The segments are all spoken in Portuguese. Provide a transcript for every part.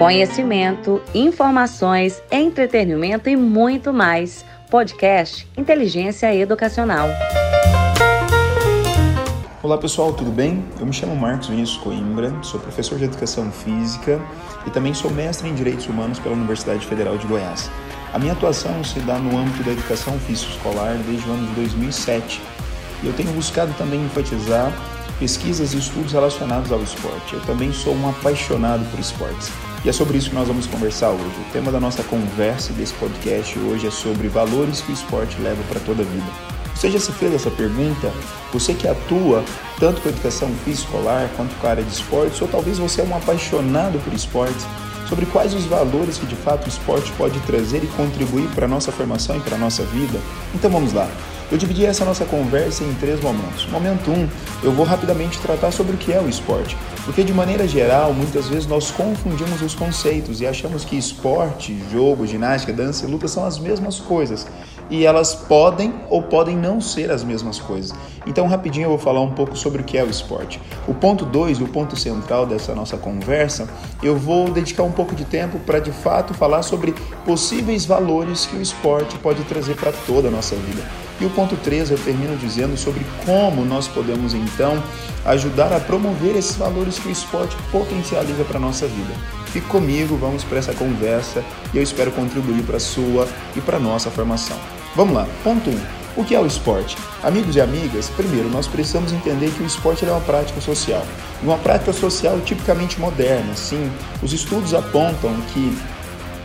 Conhecimento, informações, entretenimento e muito mais. Podcast Inteligência Educacional. Olá pessoal, tudo bem? Eu me chamo Marcos Vinícius Coimbra, sou professor de Educação Física e também sou mestre em Direitos Humanos pela Universidade Federal de Goiás. A minha atuação se dá no âmbito da educação física escolar desde o ano de 2007 e eu tenho buscado também enfatizar pesquisas e estudos relacionados ao esporte. Eu também sou um apaixonado por esportes. E é sobre isso que nós vamos conversar hoje. O tema da nossa conversa desse podcast hoje é sobre valores que o esporte leva para toda a vida. Você já se fez essa pergunta? Você que atua tanto com educação física escolar quanto com a área de esportes, ou talvez você é um apaixonado por esportes, sobre quais os valores que de fato o esporte pode trazer e contribuir para a nossa formação e para a nossa vida? Então vamos lá. Eu dividi essa nossa conversa em três momentos. Momento 1, um, eu vou rapidamente tratar sobre o que é o esporte, porque de maneira geral, muitas vezes nós confundimos os conceitos e achamos que esporte, jogo, ginástica, dança e luta são as mesmas coisas. E elas podem ou podem não ser as mesmas coisas. Então, rapidinho eu vou falar um pouco sobre o que é o esporte. O ponto 2, o ponto central dessa nossa conversa, eu vou dedicar um pouco de tempo para de fato falar sobre possíveis valores que o esporte pode trazer para toda a nossa vida. E o ponto 3 eu termino dizendo sobre como nós podemos então ajudar a promover esses valores que o esporte potencializa para a nossa vida. Fique comigo, vamos para essa conversa e eu espero contribuir para a sua e para a nossa formação. Vamos lá, ponto 1. Um. O que é o esporte? Amigos e amigas, primeiro nós precisamos entender que o esporte é uma prática social. Uma prática social tipicamente moderna, sim. Os estudos apontam que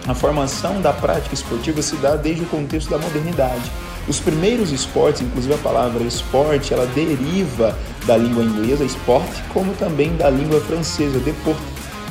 a formação da prática esportiva se dá desde o contexto da modernidade. Os primeiros esportes, inclusive a palavra esporte, ela deriva da língua inglesa, esporte, como também da língua francesa, deport,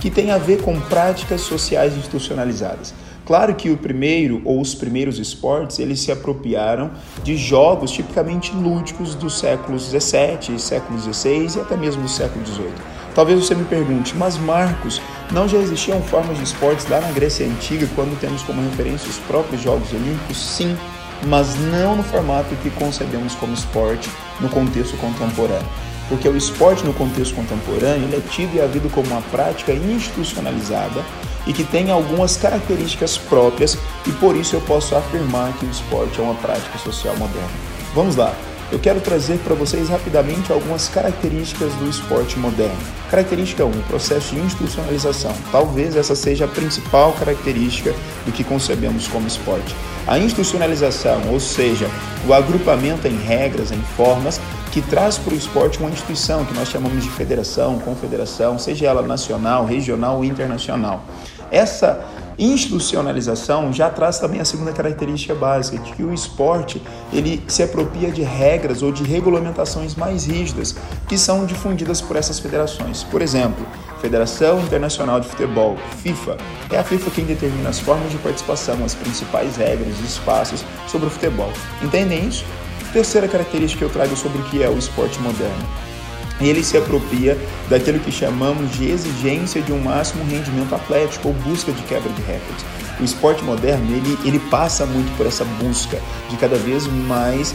que tem a ver com práticas sociais institucionalizadas. Claro que o primeiro ou os primeiros esportes eles se apropriaram de jogos tipicamente lúdicos dos séculos 17, séculos 16 e até mesmo do século 18. Talvez você me pergunte, mas Marcos, não já existiam formas de esportes lá na Grécia Antiga quando temos como referência os próprios Jogos Olímpicos? Sim, mas não no formato que concebemos como esporte no contexto contemporâneo. Porque o esporte no contexto contemporâneo é tido e havido como uma prática institucionalizada e que tem algumas características próprias e por isso eu posso afirmar que o esporte é uma prática social moderna. Vamos lá, eu quero trazer para vocês rapidamente algumas características do esporte moderno. Característica 1, processo de institucionalização. Talvez essa seja a principal característica do que concebemos como esporte. A institucionalização, ou seja, o agrupamento em regras, em formas, que traz para o esporte uma instituição que nós chamamos de federação, confederação, seja ela nacional, regional ou internacional. Essa institucionalização já traz também a segunda característica básica, de que o esporte ele se apropria de regras ou de regulamentações mais rígidas que são difundidas por essas federações. Por exemplo, Federação Internacional de Futebol, FIFA, é a FIFA quem determina as formas de participação, as principais regras e espaços sobre o futebol. Entendem isso? Terceira característica que eu trago sobre o que é o esporte moderno ele se apropria daquilo que chamamos de exigência de um máximo rendimento atlético ou busca de quebra de recordes. O esporte moderno ele, ele passa muito por essa busca de cada vez mais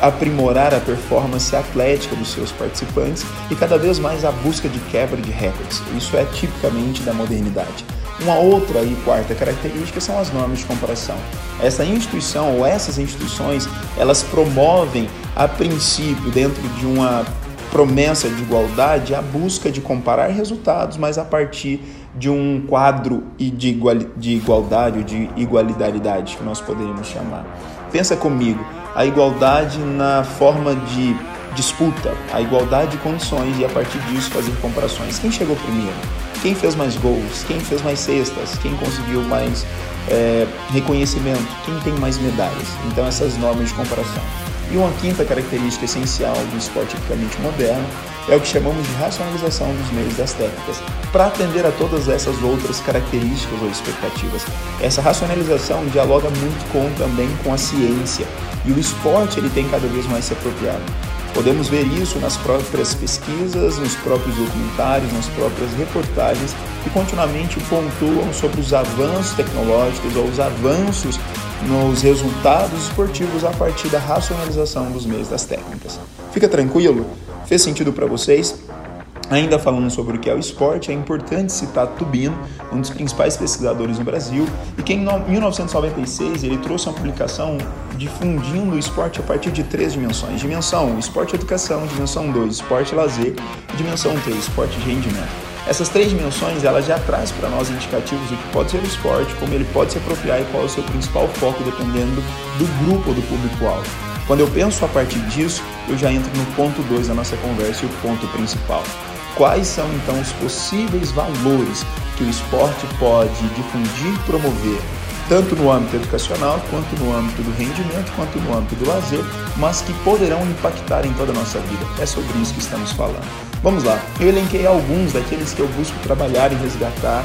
aprimorar a performance atlética dos seus participantes e cada vez mais a busca de quebra de recordes. Isso é tipicamente da modernidade. Uma outra e quarta característica são as normas de comparação. Essa instituição ou essas instituições, elas promovem a princípio dentro de uma promessa de igualdade a busca de comparar resultados, mas a partir de um quadro de, igual, de igualdade ou de igualidade que nós poderíamos chamar. Pensa comigo, a igualdade na forma de disputa, a igualdade de condições e a partir disso fazer comparações. Quem chegou primeiro? Quem fez mais gols? Quem fez mais cestas? Quem conseguiu mais é, reconhecimento? Quem tem mais medalhas? Então essas normas de comparação. E uma quinta característica essencial do esporte tipicamente moderno é o que chamamos de racionalização dos meios das técnicas, para atender a todas essas outras características ou expectativas. Essa racionalização dialoga muito com também com a ciência, e o esporte ele tem cada vez mais se apropriado. Podemos ver isso nas próprias pesquisas, nos próprios documentários, nas próprias reportagens que continuamente pontuam sobre os avanços tecnológicos ou os avanços nos resultados esportivos a partir da racionalização dos meios das técnicas. Fica tranquilo? Fez sentido para vocês? Ainda falando sobre o que é o esporte, é importante citar Tubino, um dos principais pesquisadores no Brasil, e que em 1996 ele trouxe uma publicação difundindo o esporte a partir de três dimensões: dimensão 1, esporte e educação, dimensão 2, esporte e dimensão 3, esporte e rendimento. Essas três dimensões ela já traz para nós indicativos do que pode ser o esporte, como ele pode se apropriar e qual é o seu principal foco dependendo do grupo ou do público-alvo. Quando eu penso a partir disso, eu já entro no ponto 2 da nossa conversa e o ponto principal. Quais são então os possíveis valores que o esporte pode difundir e promover, tanto no âmbito educacional, quanto no âmbito do rendimento, quanto no âmbito do lazer, mas que poderão impactar em toda a nossa vida? É sobre isso que estamos falando. Vamos lá, eu elenquei alguns daqueles que eu busco trabalhar e resgatar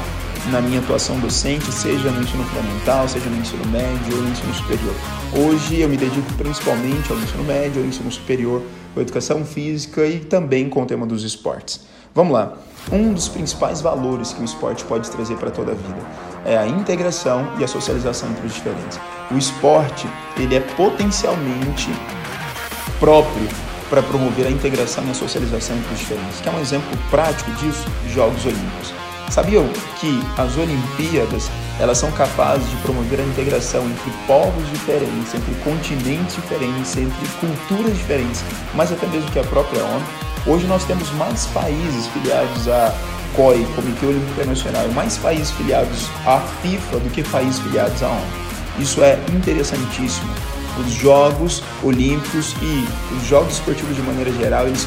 na minha atuação docente, seja no ensino fundamental, seja no ensino médio ou no ensino superior. Hoje eu me dedico principalmente ao ensino médio, ao ensino superior, com educação física e também com o tema dos esportes. Vamos lá. Um dos principais valores que o esporte pode trazer para toda a vida é a integração e a socialização entre os diferentes. O esporte, ele é potencialmente próprio para promover a integração e a socialização entre os diferentes. Quer um exemplo prático disso? Jogos Olímpicos. Sabiam que as Olimpíadas elas são capazes de promover a integração entre povos diferentes, entre continentes diferentes, entre culturas diferentes, mas até mesmo que a própria ONU Hoje nós temos mais países filiados à COI, Comitê Olímpico Internacional, mais países filiados à FIFA do que países filiados à ONU. Isso é interessantíssimo. Os Jogos Olímpicos e os Jogos Esportivos de maneira geral, eles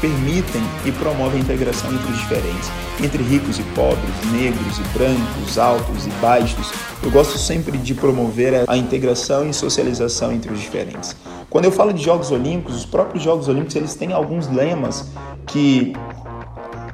permitem e promovem a integração entre os diferentes, entre ricos e pobres, negros e brancos, altos e baixos. Eu gosto sempre de promover a integração e socialização entre os diferentes. Quando eu falo de Jogos Olímpicos, os próprios Jogos Olímpicos eles têm alguns lemas que,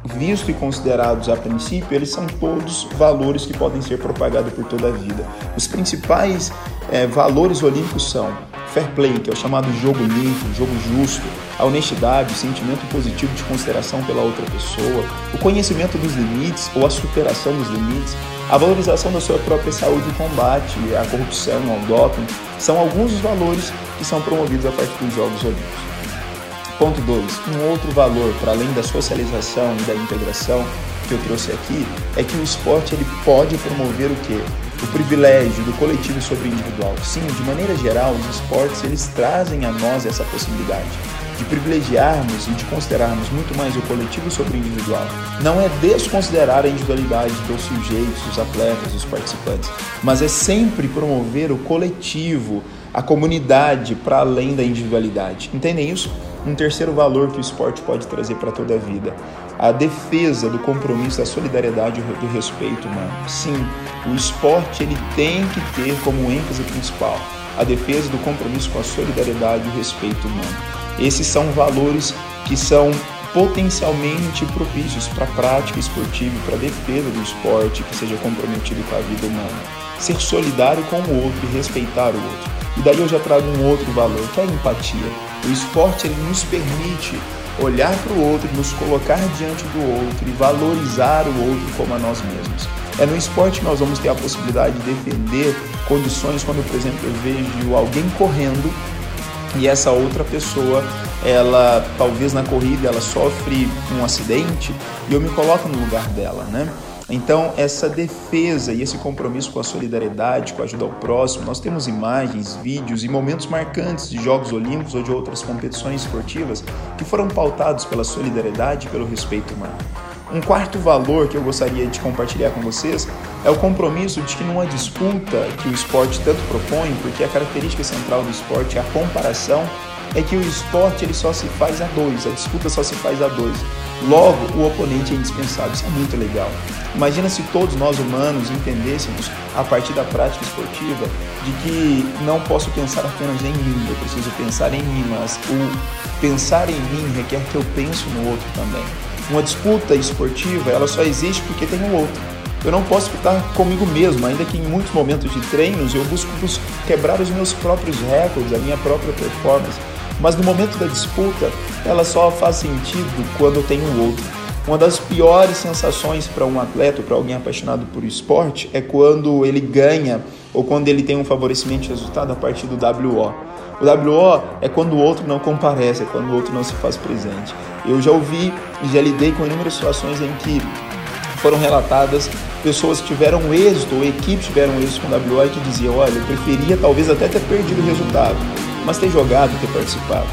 visto e considerados a princípio, eles são todos valores que podem ser propagados por toda a vida. Os principais é, valores olímpicos são fair play, que é o chamado jogo limpo, jogo justo, a honestidade, o sentimento positivo de consideração pela outra pessoa, o conhecimento dos limites ou a superação dos limites, a valorização da sua própria saúde e combate à corrupção, ao doping, são alguns dos valores que são promovidos a partir dos Jogos Olímpicos. Ponto 2. Um outro valor, para além da socialização e da integração que eu trouxe aqui, é que o esporte ele pode promover o quê? O privilégio do coletivo sobre o individual. Sim, de maneira geral, os esportes eles trazem a nós essa possibilidade de privilegiarmos e de considerarmos muito mais o coletivo sobre o individual. Não é desconsiderar a individualidade dos sujeitos, dos atletas, dos participantes, mas é sempre promover o coletivo, a comunidade para além da individualidade. Entendem isso? Um terceiro valor que o esporte pode trazer para toda a vida, a defesa do compromisso, da solidariedade e do respeito humano. Sim, o esporte ele tem que ter como ênfase principal a defesa do compromisso com a solidariedade e o respeito humano. Esses são valores que são potencialmente propícios para prática esportiva e para defesa do esporte que seja comprometido com a vida humana. Ser solidário com o outro e respeitar o outro. E daí eu já trago um outro valor, que é a empatia. O esporte ele nos permite olhar para o outro, nos colocar diante do outro e valorizar o outro como a nós mesmos. É no esporte que nós vamos ter a possibilidade de defender condições quando, por exemplo, eu vejo alguém correndo e essa outra pessoa, ela talvez na corrida ela sofre um acidente e eu me coloco no lugar dela, né? Então, essa defesa e esse compromisso com a solidariedade, com a ajuda ao próximo, nós temos imagens, vídeos e momentos marcantes de Jogos Olímpicos ou de outras competições esportivas que foram pautados pela solidariedade e pelo respeito humano. Um quarto valor que eu gostaria de compartilhar com vocês é o compromisso de que numa disputa que o esporte tanto propõe, porque a característica central do esporte é a comparação, é que o esporte ele só se faz a dois, a disputa só se faz a dois. Logo, o oponente é indispensável. Isso é muito legal. Imagina se todos nós humanos entendêssemos, a partir da prática esportiva, de que não posso pensar apenas em mim, eu preciso pensar em mim, mas o pensar em mim requer que eu pense no outro também. Uma disputa esportiva, ela só existe porque tem o outro. Eu não posso ficar comigo mesmo, ainda que em muitos momentos de treinos eu busco quebrar os meus próprios recordes, a minha própria performance. Mas no momento da disputa, ela só faz sentido quando tem o outro. Uma das piores sensações para um atleta, para alguém apaixonado por esporte, é quando ele ganha ou quando ele tem um favorecimento de resultado a partir do WO. O WO é quando o outro não comparece, é quando o outro não se faz presente. Eu já ouvi e já lidei com inúmeras situações em que foram relatadas pessoas que tiveram êxito ou equipes tiveram êxito com o WO que diziam, olha, eu preferia talvez até ter perdido o resultado, mas ter jogado, ter participado.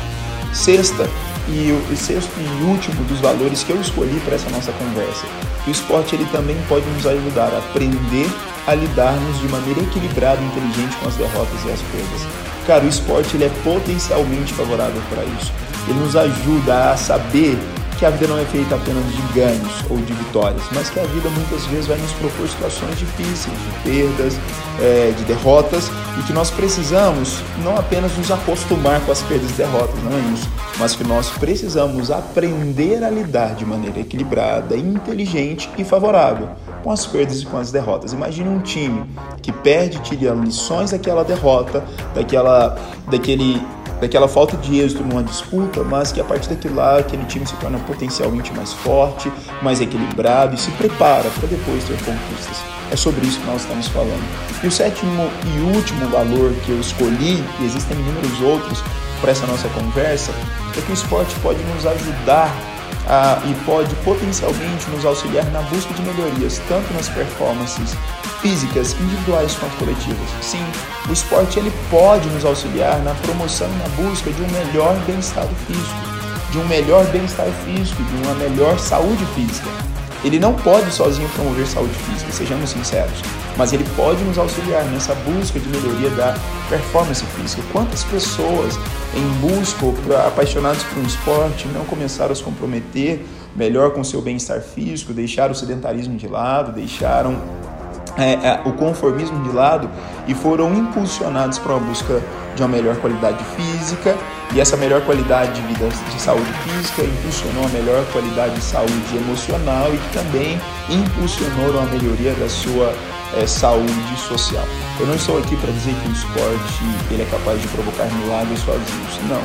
Sexta, e o sexto e último dos valores que eu escolhi para essa nossa conversa. O esporte ele também pode nos ajudar a aprender a lidarmos de maneira equilibrada e inteligente com as derrotas e as perdas. Cara, o esporte ele é potencialmente favorável para isso. Ele nos ajuda a saber que a vida não é feita apenas de ganhos ou de vitórias, mas que a vida muitas vezes vai nos propor situações difíceis, de perdas, é, de derrotas, e que nós precisamos não apenas nos acostumar com as perdas e derrotas, não é isso, mas que nós precisamos aprender a lidar de maneira equilibrada, inteligente e favorável com as perdas e com as derrotas. Imagine um time que perde, tira lições daquela derrota, daquela, daquele daquela falta de êxito numa disputa, mas que a partir daquilo lá aquele time se torna potencialmente mais forte, mais equilibrado e se prepara para depois ter conquistas. É sobre isso que nós estamos falando. E o sétimo e último valor que eu escolhi, e existem inúmeros outros para essa nossa conversa, é que o esporte pode nos ajudar a, e pode potencialmente nos auxiliar na busca de melhorias, tanto nas performances físicas, individuais quanto coletivas. Sim, o esporte ele pode nos auxiliar na promoção e na busca de um melhor bem-estar físico, de um melhor bem-estar físico, de uma melhor saúde física. Ele não pode sozinho promover saúde física, sejamos sinceros, mas ele pode nos auxiliar nessa busca de melhoria da performance física. Quantas pessoas em busca, apaixonados por um esporte, não começaram a se comprometer melhor com seu bem-estar físico, deixaram o sedentarismo de lado, deixaram é, é, o conformismo de lado e foram impulsionados para uma busca de uma melhor qualidade física e essa melhor qualidade de vida de saúde física impulsionou a melhor qualidade de saúde emocional e também impulsionou uma melhoria da sua é, saúde social. Eu não estou aqui para dizer que o esporte ele é capaz de provocar milagres sozinhos, não,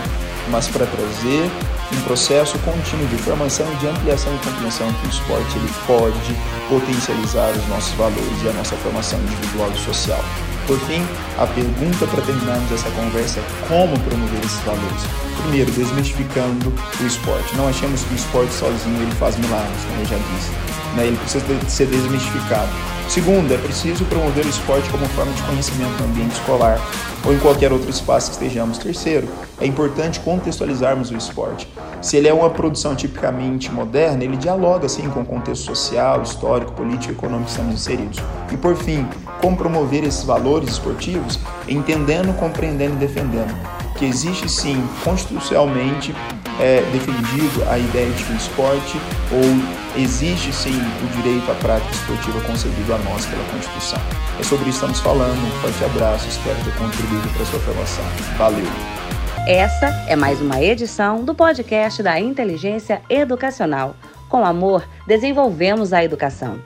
mas para trazer um processo contínuo de formação, de ampliação e compreensão que o esporte ele pode potencializar os nossos valores e a nossa formação individual e social. Por fim, a pergunta para terminarmos essa conversa é como promover esses valores. Primeiro, desmistificando o esporte. Não achemos que o esporte sozinho ele faz milagres, como eu já disse. Né? Ele precisa ser desmistificado. Segundo, é preciso promover o esporte como forma de conhecimento no ambiente escolar ou em qualquer outro espaço que estejamos. Terceiro, é importante contextualizarmos o esporte. Se ele é uma produção tipicamente moderna, ele dialoga sim com o contexto social, histórico, político e econômico que estamos inseridos. E por fim, como promover esses valores esportivos, entendendo, compreendendo e defendendo que existe sim constitucionalmente é, defendido a ideia de o esporte ou existe sim o direito à prática esportiva concedido a nós pela Constituição. É sobre isso que estamos falando. Um forte abraço, espero ter contribuído para a sua formação. Valeu! Essa é mais uma edição do podcast da Inteligência Educacional. Com amor, desenvolvemos a educação.